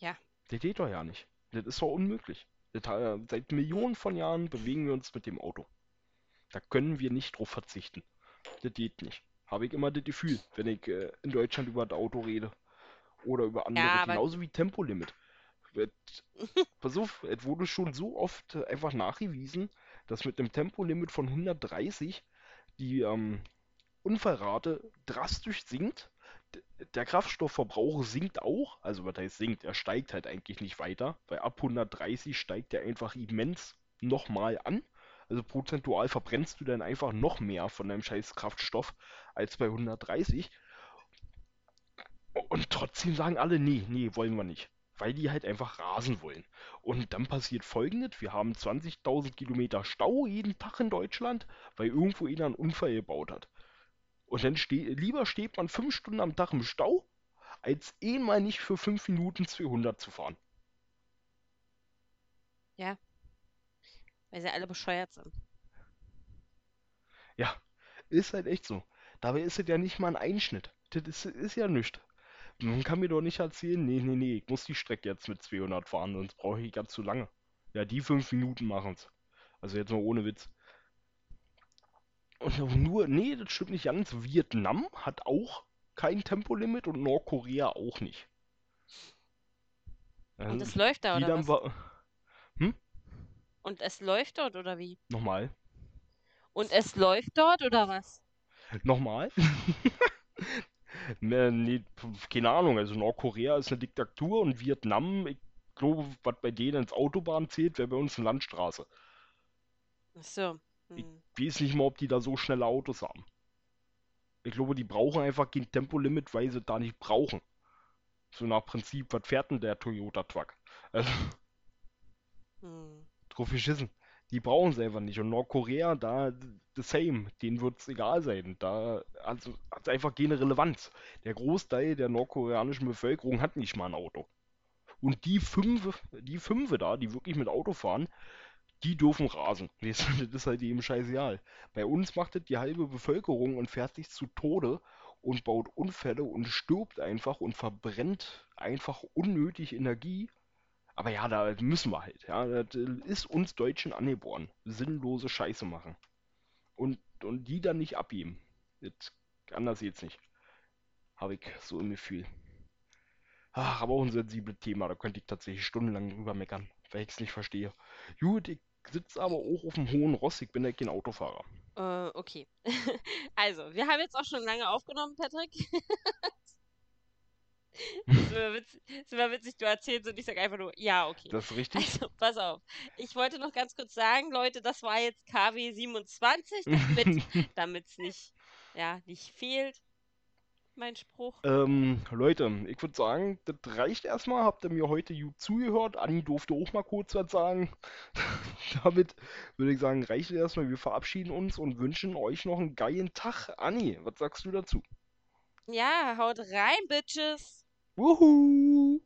Ja. Das geht doch ja nicht. Das ist doch unmöglich. Das, äh, seit Millionen von Jahren bewegen wir uns mit dem Auto. Da können wir nicht drauf verzichten. Das geht nicht. Habe ich immer das Gefühl, wenn ich äh, in Deutschland über das Auto rede. Oder über andere. Ja, Genauso wie Tempolimit. Et, pass auf, es wurde schon so oft äh, einfach nachgewiesen, dass mit einem Tempolimit von 130 die ähm, Unfallrate drastisch sinkt. Der Kraftstoffverbrauch sinkt auch, also was heißt sinkt, er steigt halt eigentlich nicht weiter, weil ab 130 steigt er einfach immens nochmal an. Also prozentual verbrennst du dann einfach noch mehr von deinem scheiß Kraftstoff als bei 130. Und trotzdem sagen alle, nee, nee, wollen wir nicht. Weil die halt einfach rasen wollen. Und dann passiert folgendes, wir haben 20.000 Kilometer Stau jeden Tag in Deutschland, weil irgendwo einer einen Unfall gebaut hat. Und dann ste lieber steht man fünf Stunden am Tag im Stau, als eh mal nicht für fünf Minuten 200 zu fahren. ja, weil sie alle bescheuert sind. Ja, ist halt echt so. Dabei ist es ja nicht mal ein Einschnitt. Das ist, ist ja nichts. Man kann mir doch nicht erzählen, nee, nee, nee, ich muss die Strecke jetzt mit 200 fahren, sonst brauche ich ganz zu lange. Ja, die fünf Minuten machen's. Also jetzt mal ohne Witz. Und nur, nee, das stimmt nicht ganz. Vietnam hat auch kein Tempolimit und Nordkorea auch nicht. Und Also, es läuft da, oder was? Hm? Und es läuft dort, oder wie? Nochmal. Und es läuft dort, oder was? Nochmal? Ne, nee, keine Ahnung. Also Nordkorea ist eine Diktatur und Vietnam, ich glaube, was bei denen ins Autobahn zählt, wäre bei uns eine Landstraße. Ach so. Ich Hm. weiß nicht mal, ob die da so schnelle Autos haben. Ich glaube, die brauchen einfach kein Tempolimit, weil sie da nicht brauchen. So nach Prinzip, was fährt denn der Toyota Truck? Also, Hm. Drauf geschissen. Die brauchen sie einfach nicht. Und Nordkorea, da the same. Denen wird es egal sein. Da also, hat es einfach keine Relevanz. Der Großteil der nordkoreanischen Bevölkerung hat nicht mal ein Auto. Und die fünf, die fünfe da, die wirklich mit Auto fahren, die dürfen rasen. Das ist halt eben scheißegal. Bei uns macht das die halbe Bevölkerung und fährt sich zu Tode und baut Unfälle und stirbt einfach und verbrennt einfach unnötig Energie. Aber ja, da müssen wir halt. Ja, das ist uns Deutschen angeboren. Sinnlose Scheiße machen. Und, und die dann nicht abgeben. Das, anders geht's nicht. Habe ich so im Gefühl. Ach, aber auch ein sensibles Thema. Da könnte ich tatsächlich stundenlang drüber meckern, weil ich es nicht verstehe. Gut, ich sitze aber auch auf dem hohen Ross. Ich bin ja kein Autofahrer. Äh, okay. Also, wir haben jetzt auch schon lange aufgenommen, Patrick. Das ist immer witzig, ist immer witzig, du erzählst und ich sage einfach nur, ja, okay. Das ist richtig? Also, pass auf. Ich wollte noch ganz kurz sagen, Leute, das war jetzt KW 27, damit es nicht, ja, nicht fehlt, mein Spruch. Ähm, Leute, ich würde sagen, das reicht erstmal. Habt ihr mir heute zugehört? Anni durfte auch mal kurz was sagen. Damit würde ich sagen, reicht es erstmal. Wir verabschieden uns und wünschen euch noch einen geilen Tag. Anni, was sagst du dazu? Ja, haut rein, Bitches. Woohoo!